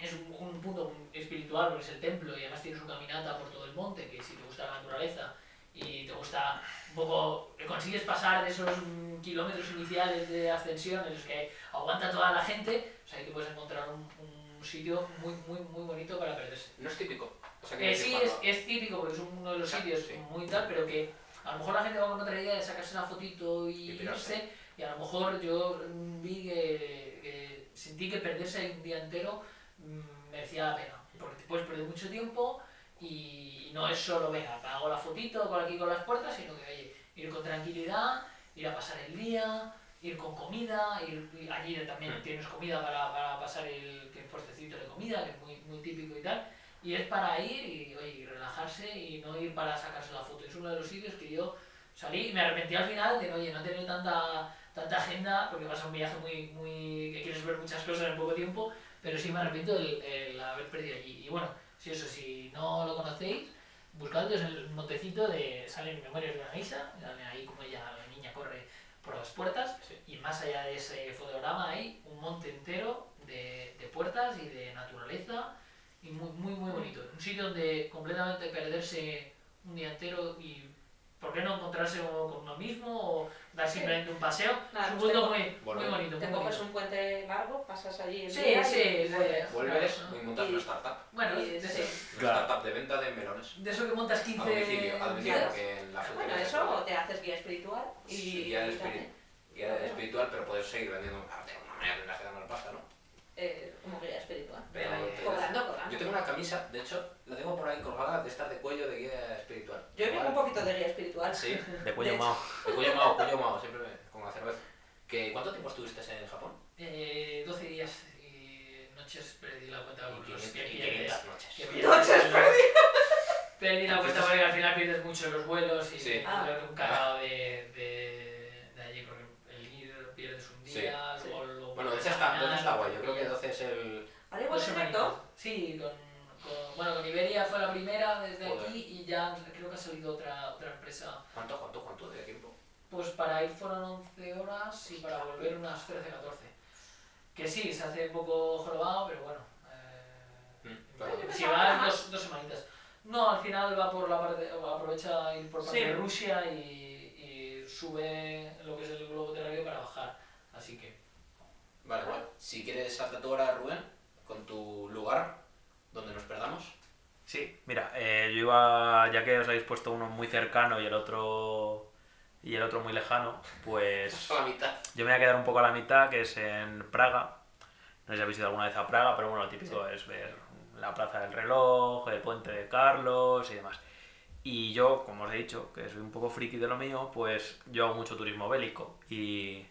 es un, un punto espiritual, porque es el templo, y además tienes una caminata por todo el monte, que si te gusta la naturaleza y te gusta un poco, consigues pasar de esos mm, kilómetros iniciales de ascensión en los que aguanta toda la gente, pues ahí te puedes encontrar un, un sitio muy, muy, muy bonito para perderse. No es típico. O sea, Eh, quiero sí, es, es típico porque es uno de los sitios sí. muy tal, pero que a lo mejor la gente va con otra idea de sacarse una fotito y, Y irse, y a lo mejor yo mm, vi que, que sentí que perderse un día entero mm, merecía la pena, porque te puedes perder mucho tiempo y no es solo, venga, hago la fotito con aquí con las puertas, sino que, oye, ir con tranquilidad, ir a pasar el día, ir con comida, ir, allí también Mm. tienes comida para, para pasar el que puestecito de comida, que es muy, muy típico y tal, y es para ir y, oye, y relajarse y no ir para sacarse la foto. Es uno de los sitios que yo salí y me arrepentí al final de oye, no tener tanta, tanta agenda, porque vas a un viaje muy, muy que quieres ver muchas cosas en poco tiempo, pero sí me arrepiento el, el haber perdido allí. Y bueno, si eso, si no lo conocéis, buscadlo, es el montecito de salen memorias de una geisha, sale ahí como ella, la niña corre por las puertas, Sí. y más allá de ese fotograma hay un monte entero de, de puertas y de naturaleza, y muy, muy, muy bonito. Un sitio donde completamente perderse un día entero y ¿por qué no encontrarse con uno mismo o dar simplemente un paseo? Nada, es un pues mundo te- muy, muy bonito. Te muy coges bonito. un puente largo, pasas allí el Sí, día sí, y vuelves. Vuelves Claro, y montas y- una startup. Bueno, Y- de, sí. eso, Una Claro. startup de venta de melones. de eso que montas A 15 domicilio, a domicilio, porque en la Bueno, frutería eso o te haces guía espiritual y... Sí, guía y espiri- también, guía espiritual, pero puedes seguir vendiendo. Ah, de alguna manera tendrás que ganar pasta, ¿no? Eh, como guía espiritual. Pero ahí- Cobrando, cobrando. Yo tengo una camisa, de hecho, la tengo por ahí colgada de estas de cuello de guía espiritual. Yo he Igual- un poquito de guía espiritual. Sí, De cuello mao. de cuello mao, cuello mao, siempre me- con la cerveza. ¿Que, ¿Cuánto tiempo estuviste en Japón? Eh, 12 días y noches perdí la cuenta Y por los 500 que y pierdes. 500 noches. Noches perdí. Perdí la cuenta porque al final pierdes mucho los vuelos y Sí. es un cagado de, de, de allí porque el ir pierdes un día, Sí. luego Bueno, vuelves 12 a está, ganar, 12 está guay. Yo creo que pillas. 12 es el. Ahora igual Dos directo. Sí, con, con- bueno, con Iberia fue la primera desde Joder. aquí y ya creo que ha salido otra, otra empresa. ¿Cuánto, cuánto, cuánto de tiempo? Pues para ir fueron 11 horas y para volver unas 13, 14. Que sí, se hace un poco jorobado, pero bueno. eh, Mm, claro. si vas dos, dos semanitas. No, al final va por la parte, aprovecha ir por parte Sí. de Rusia y, y sube lo que es el globo terráqueo para bajar. Así que, Vale, guay. Si quieres, salta tú ahora, Rubén, con tu lugar donde nos perdamos. Sí, mira, eh, yo iba, ya que os habéis puesto uno muy cercano y el otro y el otro muy lejano, pues A la mitad. yo me voy a quedar un poco a la mitad, que es en Praga. No sé si habéis ido alguna vez a Praga, pero bueno, lo típico es ver la Plaza del Reloj, el Puente de Carlos y demás. Y yo, como os he dicho, que soy un poco friki de lo mío, pues yo hago mucho turismo bélico. Y,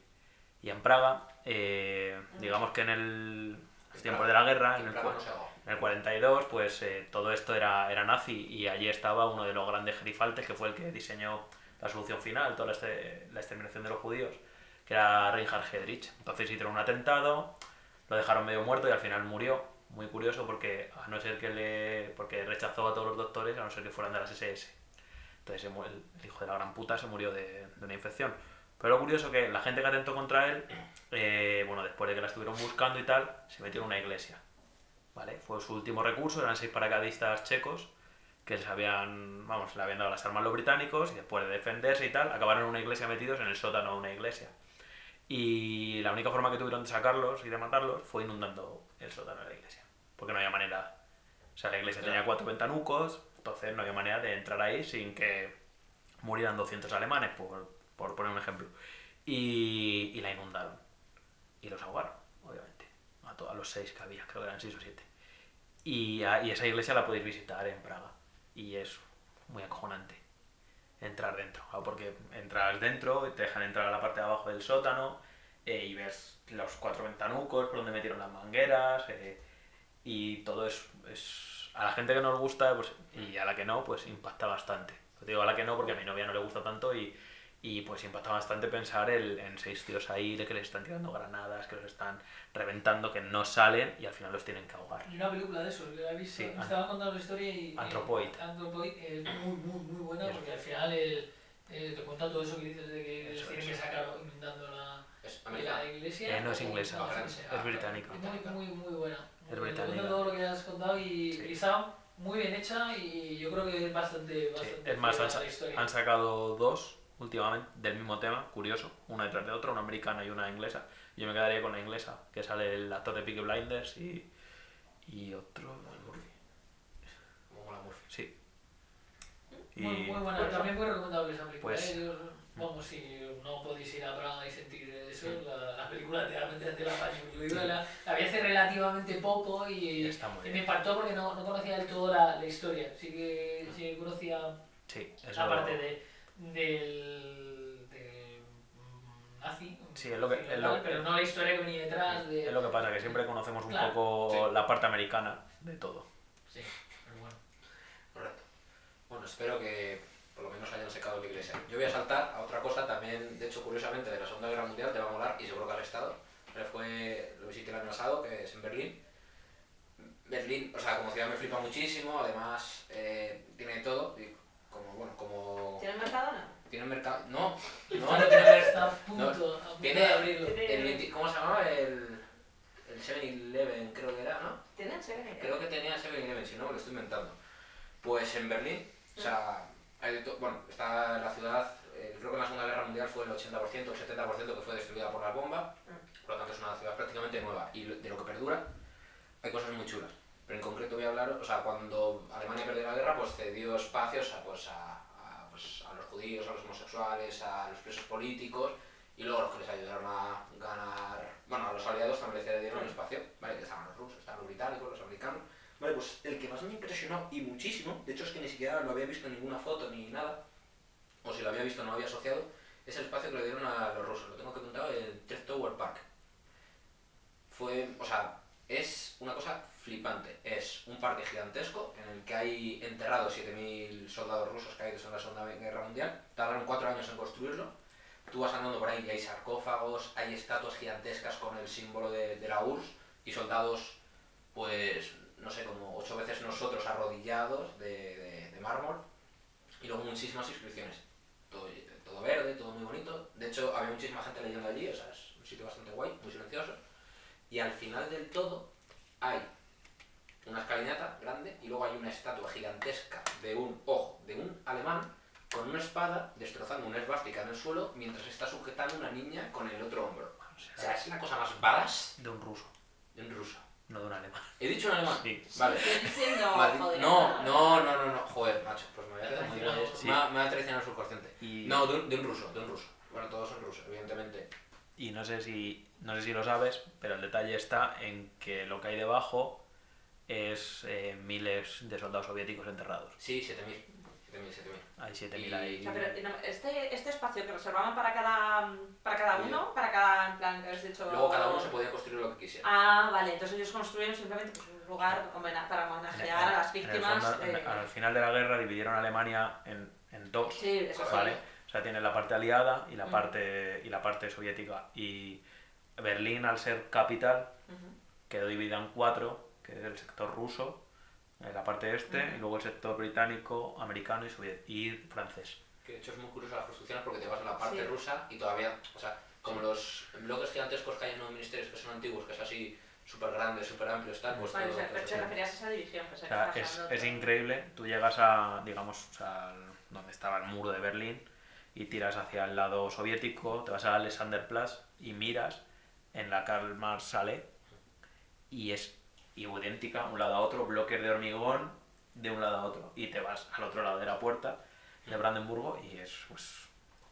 y en Praga, eh, digamos que en el los tiempos de la guerra, en el, en el 42, pues eh, todo esto era, era nazi y allí estaba uno de los grandes gerifaltes que fue el que diseñó la solución final, toda la, este- la exterminación de los judíos, que era Reinhard Heydrich. Entonces hicieron un atentado, lo dejaron medio muerto y al final murió. Muy curioso porque a no ser que le porque rechazó a todos los doctores, a no ser que fueran de las SS. Entonces el hijo de la gran puta se murió de, de una infección. Pero lo curioso que la gente que atentó contra él, eh, bueno, después de que la estuvieron buscando y tal, se metió en una iglesia. ¿vale? Fue su último recurso, eran seis paracaidistas checos que les habían, vamos, le habían dado las armas a los británicos y después de defenderse y tal, acabaron en una iglesia metidos en el sótano de una iglesia. Y la única forma que tuvieron de sacarlos y de matarlos fue inundando el sótano de la iglesia. Porque no había manera. O sea, la iglesia tenía cuatro ventanucos, entonces no había manera de entrar ahí sin que murieran 200 alemanes, por, por poner un ejemplo. Y, y la inundaron. Y los ahogaron, obviamente. A todos los seis que había, creo que eran seis o siete. Y, a- y esa iglesia la podéis visitar en Praga. Y es muy acojonante entrar dentro. Ah, Porque entras dentro, te dejan entrar a la parte de abajo del sótano eh, y ves los cuatro ventanucos por donde metieron las mangueras. eh, y todo es, es- A la gente que nos gusta pues, y a la que no, pues impacta bastante. Te digo a la que no porque a mi novia no le gusta tanto y, y pues impacta bastante pensar el- en seis tíos ahí de que les están tirando granadas, que los están reventando, que no salen y al final los tienen que ahogar. Hay una película de eso, la he visto, Sí, me estaban contando la historia y... Anthropoid. y- Anthropoid es muy, muy, muy buena Eso. porque al final el, eh, te cuenta todo eso que dices de que Eso, tienen eso. que sacar inundando la, Es la iglesia. Eh, no es inglesa, No, es- es británica. Es muy, muy, muy buena. Es Muy buena. Te británica. todo lo que has contado y, Sí. y está muy bien hecha y yo creo que es bastante, Sí, bastante es más, han, la historia. han sacado dos últimamente del mismo tema, curioso, una detrás de otra, una americana y una inglesa. Yo me quedaría con la inglesa, que sale el actor de Peaky Blinders y, y otro... Como mola Murphy. Sí. Y Muy, muy buena, Pues- también muy recomendable esa película. Pues- ¿eh? Vamos, si no podéis ir a Praga y sentir eso, la, la película realmente hace la paño. Yo digo, la, la vi hace relativamente poco y, y me impactó porque no, no conocía del todo la, la historia. Sí que, sí conocía Sí, la parte de, del de, mm, nazi, Sí, es lo que- es tal, lo- pero no la historia que venía detrás de... Es lo que pasa, que siempre conocemos un Claro. poco Sí. la parte americana de todo. Sí, pero bueno. Correcto. Bueno, espero que por lo menos hayan secado la iglesia. Yo voy a saltar a otra cosa también, de hecho, curiosamente, de la Segunda Guerra Mundial, te va a molar y seguro que has estado. Pero fue, lo visité el año pasado, que es en Berlín. Berlín, o sea, como ciudad me flipa muchísimo, además eh, tiene todo, y como, bueno, como... ¿Tiene Mercadona? Tiene mercado... No, no, no tiene mercado. Tiene- de abrirlo. El 20 ¿Cómo se llamaba? El, el 7-Eleven creo que era, ¿no? ¿Tiene? ¿Se ve? Creo que tenía 7-Eleven, si no me lo estoy inventando. Pues en Berlín, o sea, hay de to- bueno, está la ciudad, eh, creo que en la Segunda Guerra Mundial fue el 80% o el 70% que fue destruida por las bombas, por lo tanto es una ciudad prácticamente nueva. Y de lo que perdura, hay cosas muy chulas. Pero en concreto voy a hablar, o sea, cuando Alemania perdió la guerra, pues cedió espacios a, pues, a, pues, a los judíos, a los homosexuales, a los presos políticos, y luego los que les ayudaron a ganar, bueno, a los aliados también les cedieron espacio, ¿vale? Que estaban los rusos, estaban los británicos, los americanos. Vale, pues el que más me impresionó y muchísimo, de hecho es que ni siquiera lo había visto en ninguna foto ni nada, o si lo había visto no lo había asociado, es el espacio que le dieron a los rusos. Lo tengo que apuntado en Trek Tower Park. Fue, o sea, es una cosa flipante. Es un parque gigantesco en el que hay enterrados 7.000 soldados rusos caídos en la Segunda Guerra Mundial. Tardaron cuatro años en construirlo. Tú vas andando por ahí y hay sarcófagos, hay estatuas gigantescas con el símbolo de, la URSS y soldados, pues, no sé, como ocho veces nosotros arrodillados de, de- de mármol. Y luego muchísimas inscripciones. Todo, todo verde, todo muy bonito. De hecho, había muchísima gente leyendo allí, o sea, es un sitio bastante guay, muy silencioso. Y al final del todo hay una escalinata grande y luego hay una estatua gigantesca de un ojo, de un alemán con una espada destrozando una esvástica en el suelo mientras está sujetando a una niña con el otro hombro. O sea, es la cosa más badass De un ruso, de un ruso. no de un alemán. ¿He dicho un alemán? Sí. Vale. Maldi- no, no, no, no, no, joder, macho, pues me voy a mal. Sí. Me ha- me ha traicionado el subconsciente. Y, No, de un, de un ruso, de un ruso. Bueno, todos son rusos. Y no sé si no sé si lo sabes, pero el detalle está en que lo que hay debajo es eh, miles de soldados soviéticos enterrados. Sí, 7.000. 7.000, 7.000. Hay 7.000 Y- ahí. O sea, pero este, este espacio que reservaban para cada, para cada uno, para cada, en plan, que has dicho... Luego cada uno se podía construir lo que quisiera. Ah, vale, entonces ellos construyeron simplemente pues, un lugar para homenajear a las en el víctimas. fondo, eh, al final de la guerra dividieron Alemania en, en dos. sí, eso sí. O sea, tiene la parte aliada y la Mm. parte, y la parte soviética. Y Berlín, al ser capital, Ujú. quedó dividida en cuatro, que es el sector ruso, en la parte este, Ujú. y luego el sector británico, americano y, soviet- y francés. Que de hecho es muy curioso las construcciones porque te vas a la parte Sí. rusa y todavía, o sea, como los bloques gigantescos que hay en los ministerios que son antiguos, que es así, súper grandes, súper amplios, tal, pues Vale, o todo- sea, pero eso te referías a esa división. Pues O sea, es, es increíble. Tú llegas a, digamos, o sea, donde estaba el muro de Berlín y tiras hacia el lado soviético, te vas a Alexanderplatz y miras en la Karl Marx Salle y es idéntica un lado a otro, bloques de hormigón de un lado a otro. Y te vas al otro lado de la puerta de Brandenburgo y es pues,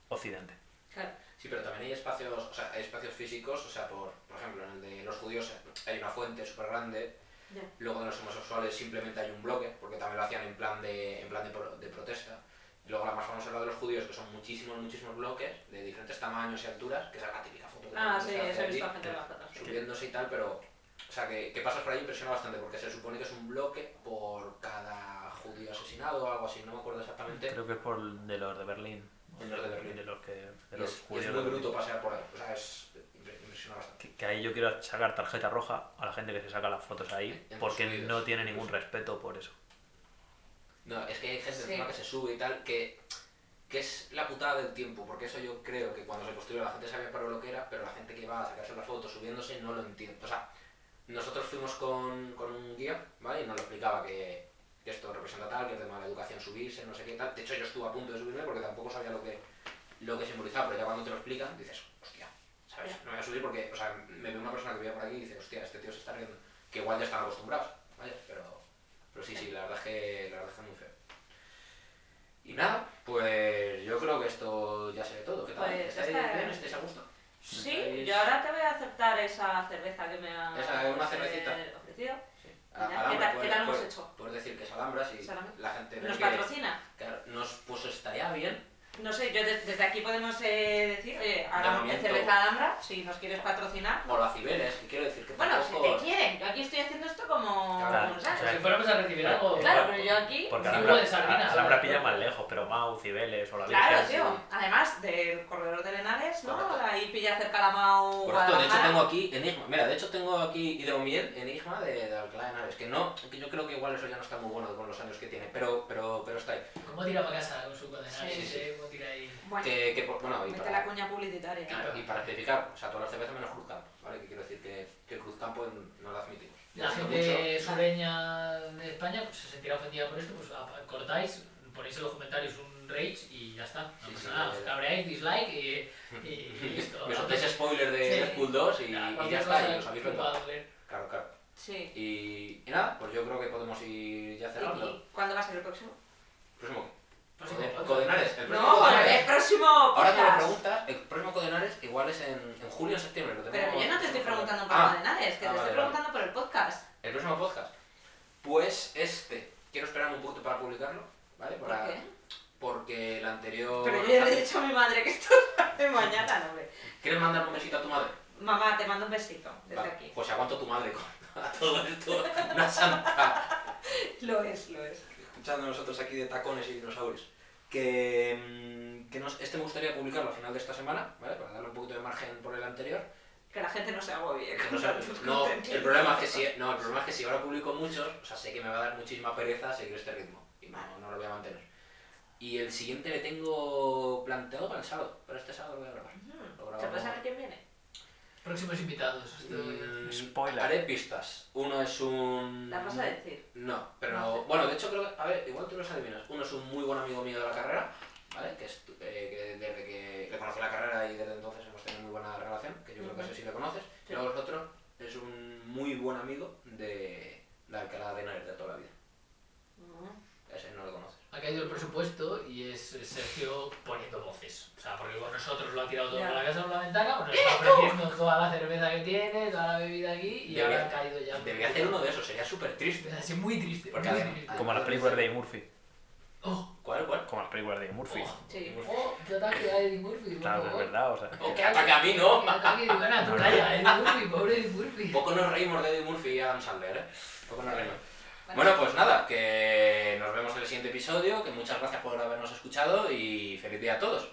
Occidente. Claro. Sí, pero también hay espacios, o sea, hay espacios físicos, o sea, por, por ejemplo, en el de los judíos hay una fuente súper grande, Ya. luego de los homosexuales simplemente hay un bloque, porque también lo hacían en plan de, en plan de, pro- de protesta. Y luego la más famosa es la de los judíos, que son muchísimos, muchísimos bloques de diferentes tamaños y alturas, que es la típica foto que Ah, se sí, hace eso he allí, visto a gente de las fotos. sí. subiéndose y tal, pero, o sea, que, que pasas por ahí impresiona bastante, porque se supone que es un bloque por cada judío asesinado o algo así, no me acuerdo exactamente. Creo que es por de los de Berlín. De los de Berlín. De los, que, de Y los es, y judíos es muy bruto pasear por ahí, o sea, es impre- impresiona bastante. Que, que ahí yo quiero sacar tarjeta roja a la gente que se saca las fotos ahí, porque no tiene ningún respeto por eso. No, es que hay gente Sí. encima que se sube y tal, que, que es la putada del tiempo, porque eso yo creo que cuando se construyó la gente sabía para lo que era, pero la gente que va a sacarse las fotos subiéndose no lo entiende. O sea, nosotros fuimos con, con un guía, ¿vale? Y nos lo explicaba que, que esto representa tal, que es de mala educación subirse, no sé qué tal. De hecho, yo estuve a punto de subirme porque tampoco sabía lo que, lo que simbolizaba, pero ya cuando te lo explican dices, hostia, ¿sabes? No voy a subir porque, o sea, me ve una persona que vive por aquí y dice, hostia, este tío se está riendo. Que igual ya están acostumbrados, ¿vale? Pero, pero sí, sí, la verdad es que, la verdad es que es muy feo. Y nada, pues yo creo que esto ya sé todo. ¿Qué tal? Pues ¿Estáis bien? ¿Estáis a gusto? Sí, ¿Estáis- yo ahora te voy a aceptar esa cerveza que me ha Esa, una cervecita. ofrecido. Sí. ¿qué Alhambra, tal- qué tal hemos hecho? Puedes decir que es Alhambra si la gente ve ¿Nos que- patrocina? nos, pues estaría bien. No sé, yo de- desde aquí podemos eh, decir, oye, ahora en Llamamiento. cerveza Alhambra, si nos quieres patrocinar. O la Cibeles, que quiero decir que Bueno, si te quieren, yo aquí estoy haciendo esto como... Claro, ¿sabes? o sea, Si fuéramos a recibir algo. Claro, pero yo aquí... Porque Alhambra, de sardinas, Alhambra pilla más lejos, pero Mau, Cibeles o la Virgen. Claro, sí. tío. Además del corredor de Lenares, ¿no? Correcto. Ahí pilla cerca la Mau Por cierto, de hecho tengo aquí Enigma. Mira, de hecho tengo aquí Hidromiel, Enigma de, de Alcalá de Henares. Que no, que yo creo que igual eso ya no está muy bueno con los años que tiene, pero, pero, pero está ahí. ¿Cómo tira para casa con su condenado? Sí, Sí, sí. Bueno, Que, que, por- bueno, y para, la cuña publicitaria. y, y para especificar, o sea, todas las cervezas menos Cruzcampo, ¿vale? Que quiero decir que, que Cruzcampo no la admitimos. La Lo gente sureña de España pues, se sentirá ofendida por esto, pues cortáis, ponéis en los comentarios un rage y ya está. No Sí, pasa sí, nada, os cabreáis, dislike y, y, y listo. Me soltáis spoiler de Sí. Deadpool 2 y, y ya está, y os habéis doler. Claro, claro. Sí. Y, y nada, pues yo creo que podemos ir ya cerrando. ¿Y cuándo va a ser el próximo? Próximo. Podcast. Codenares. El próximo No, Codenares. el próximo Ahora que me podcast. preguntas, el próximo Codenares igual es en, en julio o septiembre. Lo Pero yo no te estoy preguntando por Ah, Codenares, que ah, te vale, estoy vale. preguntando por el podcast. El próximo podcast. Pues este. Quiero esperar un poquito para publicarlo, ¿vale? ¿Por Para- qué? Porque el anterior... Pero yo ya le he dicho a mi madre que esto es mañana, no, hombre. ¿Quieres mandar un besito a tu madre? Mamá, te mando un besito desde Vale, aquí. Pues aguanto tu madre con a todo esto. Una santa. Lo es, lo es. Escuchando nosotros aquí de tacones y dinosaurios. Que, mm, que nos- este me gustaría publicarlo a final de esta semana, ¿vale? Para darle un poquito de margen por el anterior. Que la gente no se agobie. Con no, tantos no, el problema es que si, no, el problema es que si ahora publico muchos, o sea, sé que me va a dar muchísima pereza seguir este ritmo y no, no lo voy a mantener. Y el siguiente le tengo planteado para el sábado, para este sábado lo voy a grabar. Ujú. Lo ¿Se puede saber quién viene? Próximos invitados. Mm, Spoiler. Haré pistas. Uno es un... ¿Las vas a decir? No, pero No sé. bueno, de hecho creo que, a ver, igual tú los adivinas. Uno es un muy buen amigo mío de la carrera, ¿vale? Que, estu- eh, que desde que le conocí la carrera y desde entonces hemos tenido muy buena relación, que yo creo que ese sí le conoces. Sí. Luego el otro es un muy buen amigo de, de Alcalá de Henares de toda la vida. Ujú. Ese no lo conoces. Ha caído el presupuesto y es Sergio poniendo voces. O sea, porque con nosotros lo ha tirado todo Ya. por la casa por la ventana, pues nos está ofreciendo toda la cerveza que tiene, toda la bebida aquí y ahora ha caído ya. Debería hacer uno de esos, sería súper triste. Es así muy triste. Porque muy además- triste. Como las películas de Eddie Murphy. Oh, ¿Cuál, cuál? Como las películas de Eddie Murphy. oh, Sí. oh, qué ataque a Eddie Murphy. por Claro, es favor. verdad, o sea. O que ataque a mí, ¿no? Qué ataque, bueno, tú calla, Eddie Murphy, pobre Eddie Murphy. Poco nos reímos de Eddie Murphy y Adam Sandler, ¿eh? Poco nos reímos. Bueno, pues nada, que nos vemos en el siguiente episodio, que muchas gracias por habernos escuchado y feliz día a todos.